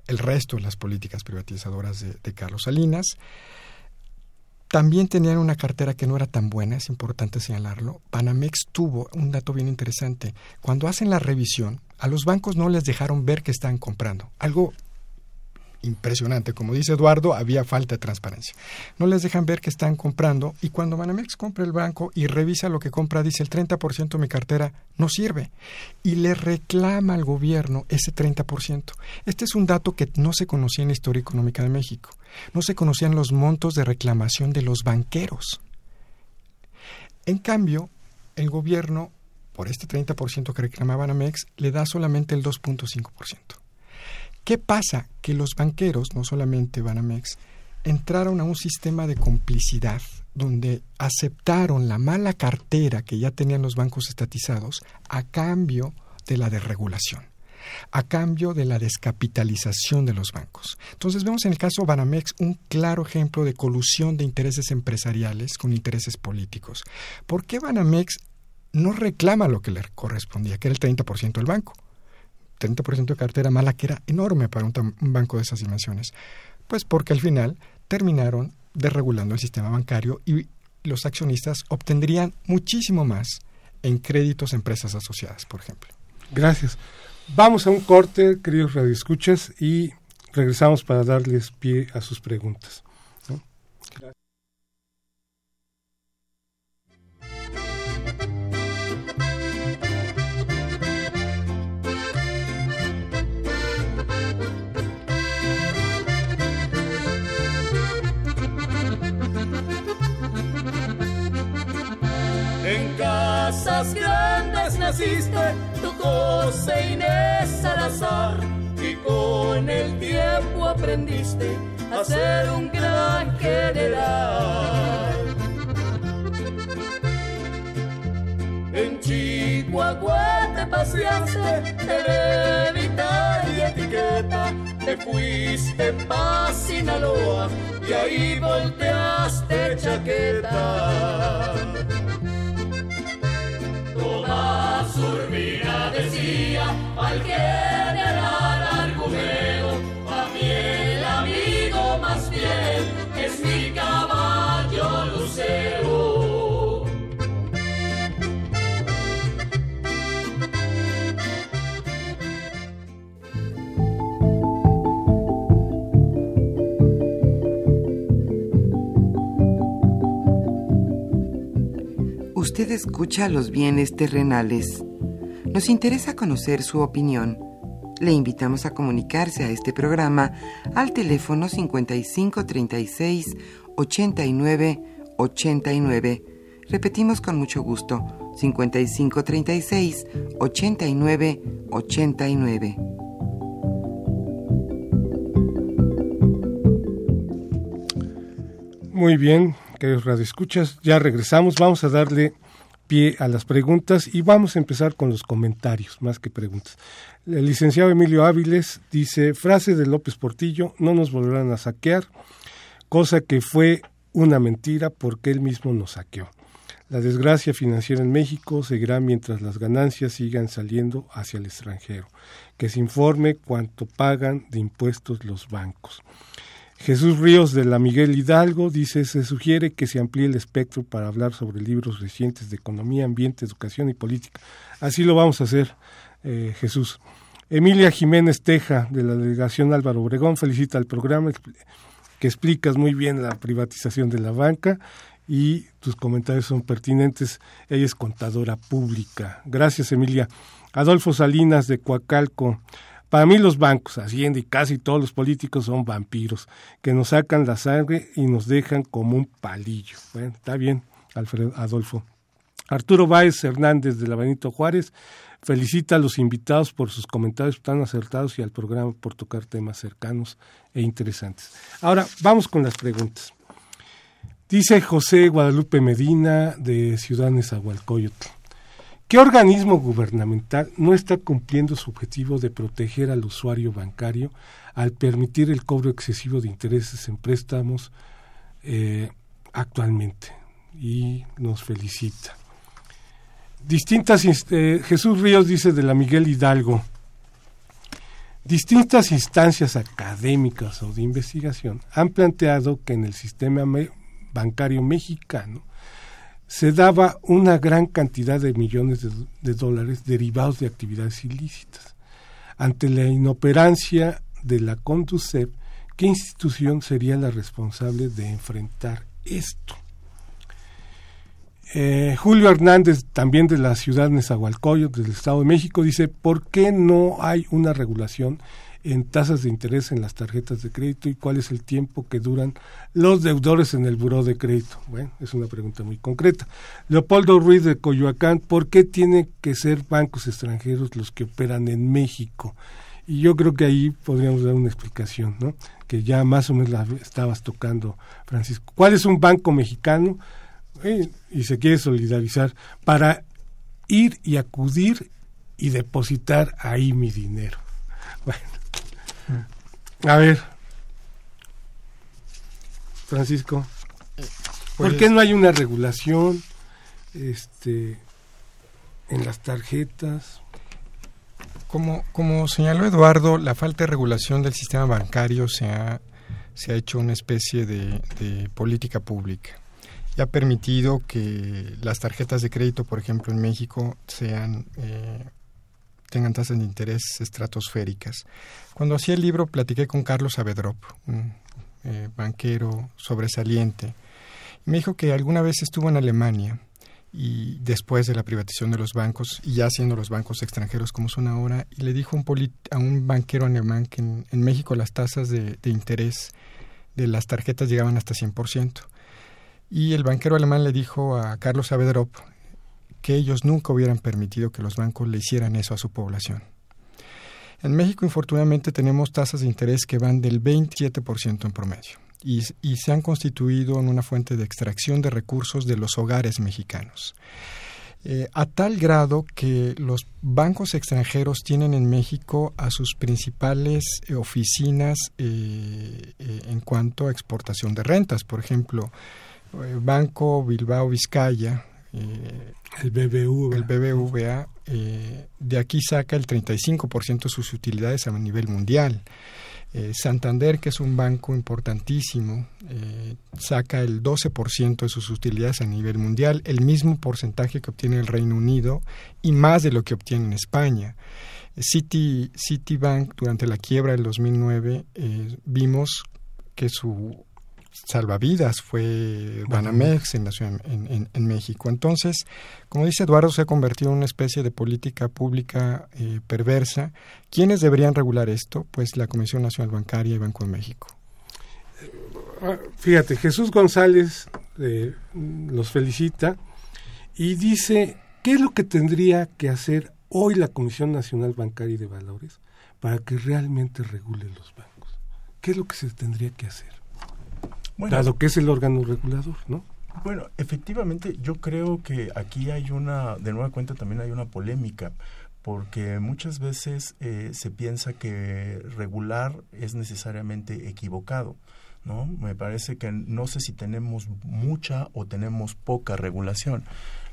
el resto de las políticas privatizadoras de Carlos Salinas. También tenían una cartera que no era tan buena, es importante señalarlo. Panamex tuvo un dato bien interesante. Cuando hacen la revisión, a los bancos no les dejaron ver que estaban comprando. Algo impresionante. Como dice Eduardo, había falta de transparencia. No les dejan ver que están comprando y cuando Banamex compra el banco y revisa lo que compra, dice el 30% de mi cartera no sirve y le reclama al gobierno ese 30%. Este es un dato que no se conocía en la historia económica de México. No se conocían los montos de reclamación de los banqueros. En cambio, el gobierno, por este 30% que reclamaba Banamex, le da solamente el 2.5%. ¿Qué pasa? Que los banqueros, no solamente Banamex, entraron a un sistema de complicidad donde aceptaron la mala cartera que ya tenían los bancos estatizados a cambio de la desregulación, a cambio de la descapitalización de los bancos. Entonces vemos en el caso Banamex un claro ejemplo de colusión de intereses empresariales con intereses políticos. ¿Por qué Banamex no reclama lo que le correspondía, que era el 30% del banco? 30% de cartera mala, que era enorme para un, banco de esas dimensiones. Pues porque al final terminaron desregulando el sistema bancario y los accionistas obtendrían muchísimo más en créditos a empresas asociadas, por ejemplo. Gracias. Vamos a un corte, queridos radioescuchas, y regresamos para darles pie a sus preguntas. Naciste, tu José Inés Salazar, y con el tiempo aprendiste a ser un gran general. En Chihuahua te paseaste, heredita y etiqueta, te fuiste pa' Sinaloa y ahí volteaste chaqueta. Al general Argumeo, a mí el amigo más fiel es mi caballo lucero. Usted escucha los bienes terrenales. Nos interesa conocer su opinión. Le invitamos a comunicarse a este programa al teléfono 5536 89 89. Repetimos con mucho gusto, 5536 89 89. Muy bien, queridos radioescuchas, ya regresamos, vamos a darle pie a las preguntas y vamos a empezar con los comentarios, más que preguntas. El licenciado Emilio Áviles dice, frase de López Portillo, no nos volverán a saquear, cosa que fue una mentira porque él mismo nos saqueó. La desgracia financiera en México seguirá mientras las ganancias sigan saliendo hacia el extranjero. Que se informe cuánto pagan de impuestos los bancos. Jesús Ríos de la Miguel Hidalgo dice, se sugiere que se amplíe el espectro para hablar sobre libros recientes de economía, ambiente, educación y política. Así lo vamos a hacer, eh, Jesús. Emilia Jiménez Teja, de la delegación Álvaro Obregón, felicita al programa que explicas muy bien la privatización de la banca y tus comentarios son pertinentes. Ella es contadora pública. Gracias, Emilia. Adolfo Salinas de Coacalco. Para mí los bancos, Hacienda y casi todos los políticos son vampiros que nos sacan la sangre y nos dejan como un palillo. Bueno, está bien, Alfredo Adolfo. Arturo Báez Hernández de la Benito Juárez felicita a los invitados por sus comentarios tan acertados y al programa por tocar temas cercanos e interesantes. Ahora, vamos con las preguntas. Dice José Guadalupe Medina de Ciudad Nezahualcóyotl. ¿Qué organismo gubernamental no está cumpliendo su objetivo de proteger al usuario bancario al permitir el cobro excesivo de intereses en préstamos eh, actualmente? Y nos felicita. Distintas eh, Jesús Ríos dice de la Miguel Hidalgo. Distintas instancias académicas o de investigación han planteado que en el sistema bancario mexicano se daba una gran cantidad de millones de, dólares derivados de actividades ilícitas. Ante la inoperancia de la Conducep, ¿qué institución sería la responsable de enfrentar esto? Eh, Julio Hernández, también de la ciudad de Nezahualcóyotl, del Estado de México, dice, ¿por qué no hay una regulación en tasas de interés en las tarjetas de crédito y cuál es el tiempo que duran los deudores en el buró de crédito? Bueno, es una pregunta muy concreta. Leopoldo Ruiz de Coyoacán, ¿por qué tienen que ser bancos extranjeros los que operan en México? Y yo creo que ahí podríamos dar una explicación, ¿no? Que ya más o menos la estabas tocando, Francisco. ¿Cuál es un banco mexicano? Eh, y se quiere solidarizar para ir y acudir y depositar ahí mi dinero. Bueno, a ver, Francisco, ¿por qué pues no hay una regulación este, en las tarjetas? Como, como señaló Eduardo, la falta de regulación del sistema bancario se ha, se ha hecho una especie de, política pública y ha permitido que las tarjetas de crédito, por ejemplo, en México, sean eh, tengan tasas de interés estratosféricas. Cuando hacía el libro platiqué con Carlos Avedrop, un eh, banquero sobresaliente. Me dijo que alguna vez estuvo en Alemania y después de la privatización de los bancos y ya siendo los bancos extranjeros como son ahora, y le dijo a un banquero alemán que en, México las tasas de, de, interés de las tarjetas llegaban hasta 100%. Y el banquero alemán le dijo a Carlos Avedrop que ellos nunca hubieran permitido que los bancos le hicieran eso a su población. En México, infortunadamente, tenemos tasas de interés que van del 27% en promedio y, se han constituido en una fuente de extracción de recursos de los hogares mexicanos. Eh, a tal grado que los bancos extranjeros tienen en México a sus principales eh, oficinas eh, en cuanto a exportación de rentas. Por ejemplo, Banco Bilbao Vizcaya, el BBVA, el BBVA eh, de aquí saca el 35% de sus utilidades a nivel mundial. Eh, Santander, que es un banco importantísimo, eh, saca el 12% de sus utilidades a nivel mundial, el mismo porcentaje que obtiene el Reino Unido y más de lo que obtiene en España. City, Citibank, durante la quiebra del 2009, vimos que su salvavidas fue Banamex en, la en, en, México. Entonces, como dice Eduardo, se ha convertido en una especie de política pública eh, perversa. ¿Quiénes deberían regular esto? Pues la Comisión Nacional Bancaria y Banco de México. Ah, fíjate, Jesús González eh, los felicita y dice, ¿qué es lo que tendría que hacer hoy la Comisión Nacional Bancaria y de Valores para que realmente regule los bancos? ¿Qué es lo que se tendría que hacer? Dado que es el órgano regulador, ¿no? Bueno, efectivamente, yo creo que aquí hay una, de nueva cuenta también hay una polémica, porque muchas veces eh, se piensa que regular es necesariamente equivocado. ¿No? Me parece que no sé si tenemos mucha o tenemos poca regulación.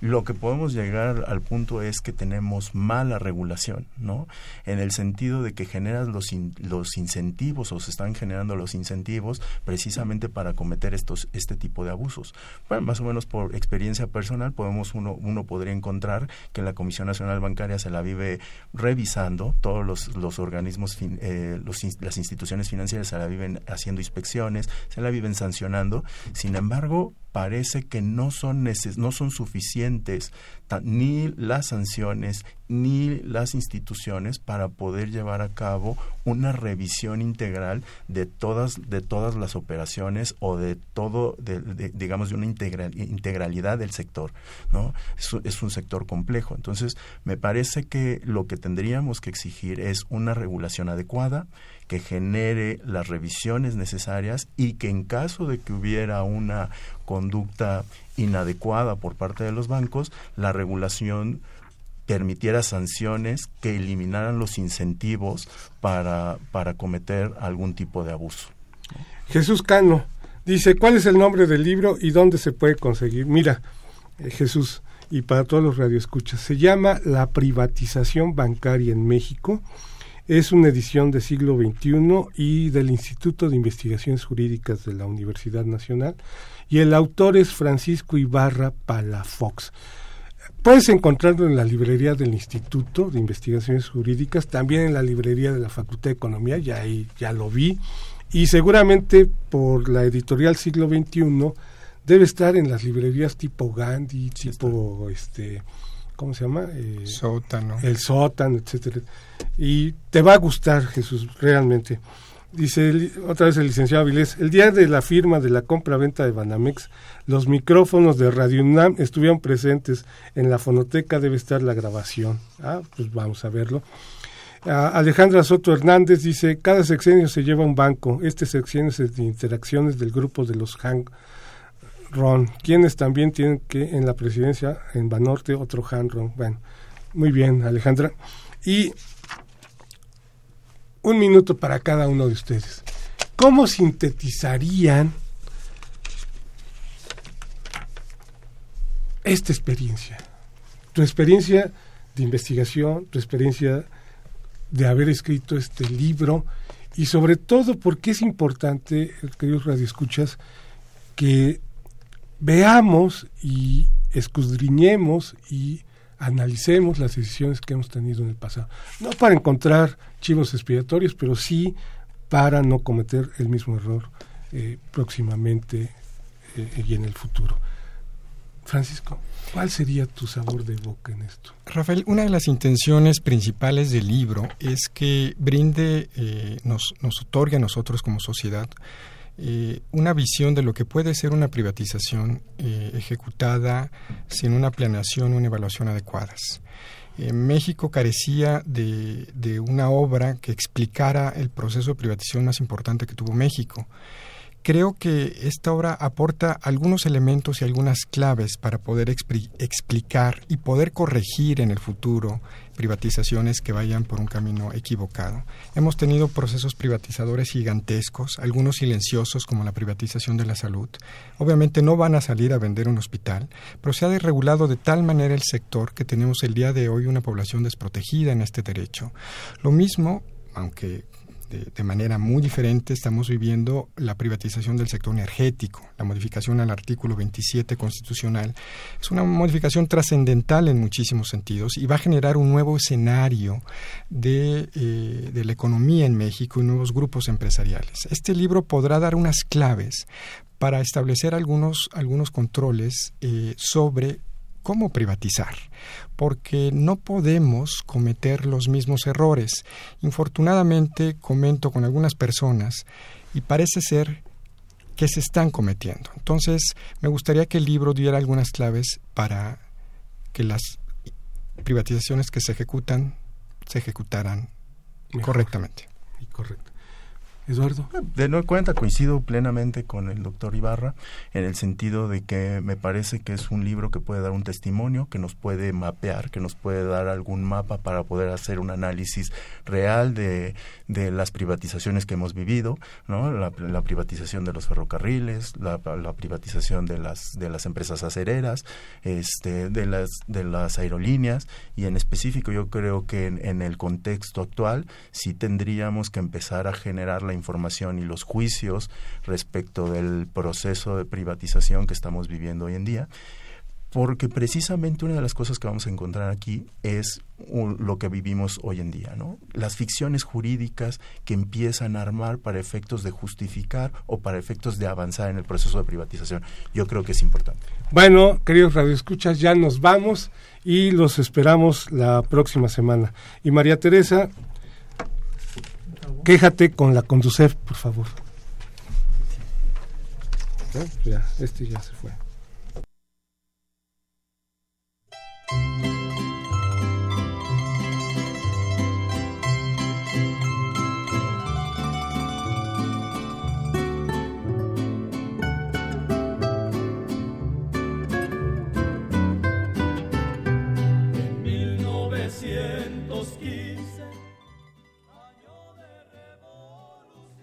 Lo que podemos llegar al punto es que tenemos mala regulación, ¿no? En el sentido de que generan los, los incentivos o se están generando los incentivos precisamente para cometer estos este tipo de abusos. Bueno, más o menos por experiencia personal podemos uno uno podría encontrar que la Comisión Nacional Bancaria se la vive revisando todos los, los organismos eh, los, las instituciones financieras se la viven haciendo inspecciones, se la viven sancionando. Sin embargo, parece que no son, no son suficientes ni las sanciones ni las instituciones para poder llevar a cabo una revisión integral de todas de todas las operaciones o de todo de, digamos de una integralidad del sector no es, un sector complejo. Entonces me parece que lo que tendríamos que exigir es una regulación adecuada que genere las revisiones necesarias y que en caso de que hubiera una conducta inadecuada por parte de los bancos, la regulación permitiera sanciones que eliminaran los incentivos para, para cometer algún tipo de abuso. Jesús Cano dice, ¿cuál es el nombre del libro y dónde se puede conseguir? Mira, eh, Jesús, y para todos los radioescuchas, se llama La privatización bancaria en México es una edición del siglo XXI y del Instituto de Investigaciones Jurídicas de la Universidad Nacional. Y el autor es Francisco Ibarra Palafox. Puedes encontrarlo en la librería del Instituto de Investigaciones Jurídicas, también en la librería de la Facultad de Economía, ya ahí ya lo vi, y seguramente por la editorial Siglo XXI debe estar en las librerías tipo Gandhi, tipo este ¿cómo se llama? Eh, sótano. El sótano, etcétera. Y te va a gustar, Jesús, realmente. Dice otra vez el licenciado Avilés, el día de la firma de la compra-venta de Banamex, los micrófonos de Radio UNAM estuvieron presentes. En la fonoteca debe estar la grabación. Ah, pues vamos a verlo. Alejandra Soto Hernández dice, cada sexenio se lleva un banco. Este sexenio es de interacciones del grupo de los Hang Ron, quienes también tienen que en la presidencia en Banorte otro Han Ron. Bueno, muy bien, Alejandra. Y un minuto para cada uno de ustedes. ¿Cómo sintetizarían esta experiencia? Tu experiencia de investigación, tu experiencia de haber escrito este libro y sobre todo porque es importante, queridos radioescuchas, que veamos y escudriñemos y analicemos las decisiones que hemos tenido en el pasado. No para encontrar chivos expiatorios, pero sí para no cometer el mismo error eh, próximamente eh, y en el futuro. Francisco, ¿cuál sería tu sabor de boca en esto? Rafael, una de las intenciones principales del libro es que brinde, eh, nos, nos otorgue a nosotros como sociedad eh, una visión de lo que puede ser una privatización eh, ejecutada sin una planeación o una evaluación adecuadas. México carecía de, de, una obra que explicara el proceso de privatización más importante que tuvo México. Creo que esta obra aporta algunos elementos y algunas claves para poder explicar y poder corregir en el futuro privatizaciones que vayan por un camino equivocado. Hemos tenido procesos privatizadores gigantescos, algunos silenciosos como la privatización de la salud. Obviamente no van a salir a vender un hospital, pero se ha desregulado de tal manera el sector que tenemos el día de hoy una población desprotegida en este derecho. Lo mismo aunque de, manera muy diferente estamos viviendo la privatización del sector energético, la modificación al artículo 27 constitucional. Es una modificación trascendental en muchísimos sentidos y va a generar un nuevo escenario de, eh, de la economía en México y nuevos grupos empresariales. Este libro podrá dar unas claves para establecer algunos, algunos controles eh, sobre cómo privatizar, porque no podemos cometer los mismos errores. Infortunadamente, comento con algunas personas y parece ser que se están cometiendo. Entonces, me gustaría que el libro diera algunas claves para que las privatizaciones que se ejecutan se ejecutaran correctamente. correcto. Eduardo. De nueva cuenta, coincido plenamente con el doctor Ibarra en el sentido de que me parece que es un libro que puede dar un testimonio, que nos puede mapear, que nos puede dar algún mapa para poder hacer un análisis real de, de las privatizaciones que hemos vivido, ¿no? La, privatización de los ferrocarriles, la, privatización de las, de las empresas acereras, este, de, las, de las aerolíneas, y en específico yo creo que en, en el contexto actual sí tendríamos que empezar a generar la información y los juicios respecto del proceso de privatización que estamos viviendo hoy en día porque precisamente una de las cosas que vamos a encontrar aquí es lo que vivimos hoy en día, ¿no? Las ficciones jurídicas que empiezan a armar para efectos de justificar o para efectos de avanzar en el proceso de privatización. Yo creo que es importante. Bueno, queridos radioescuchas, ya nos vamos y los esperamos la próxima semana. Y María Teresa, Quéjate con la Conducef, por favor. Ya, este ya se fue.